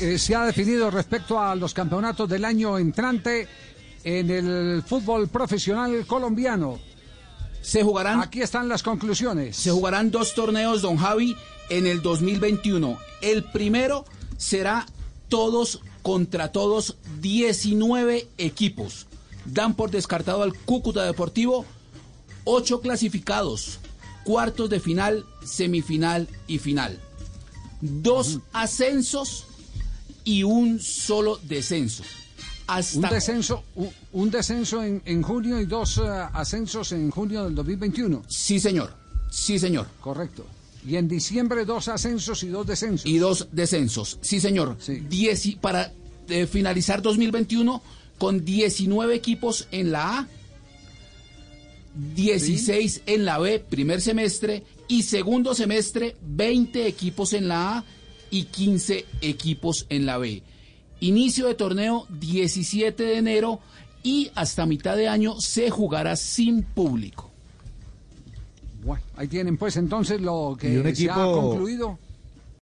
eh, se ha definido respecto a los campeonatos del año entrante en el fútbol profesional colombiano? Se jugarán. Aquí están las conclusiones. Se jugarán dos torneos, don Javi, en el 2021. El primero será todos contra todos, 19 equipos. Dan por descartado al Cúcuta Deportivo, 8 clasificados, cuartos de final, semifinal y final. Dos ascensos y un solo descenso. un descenso, un, descenso en, en, junio y dos eh, ascensos en junio del 2021. Sí, señor. Sí, señor. Correcto. Y en diciembre dos ascensos y dos descensos. Y dos descensos, sí señor. Sí. para eh, finalizar 2021 con 19 equipos en la A, 16 en la B, primer semestre, y segundo semestre, 20 equipos en la A y 15 equipos en la B. Inicio de torneo 17 de enero y hasta mitad de año se jugará sin público. Bueno, ahí tienen pues entonces lo que se ha concluido.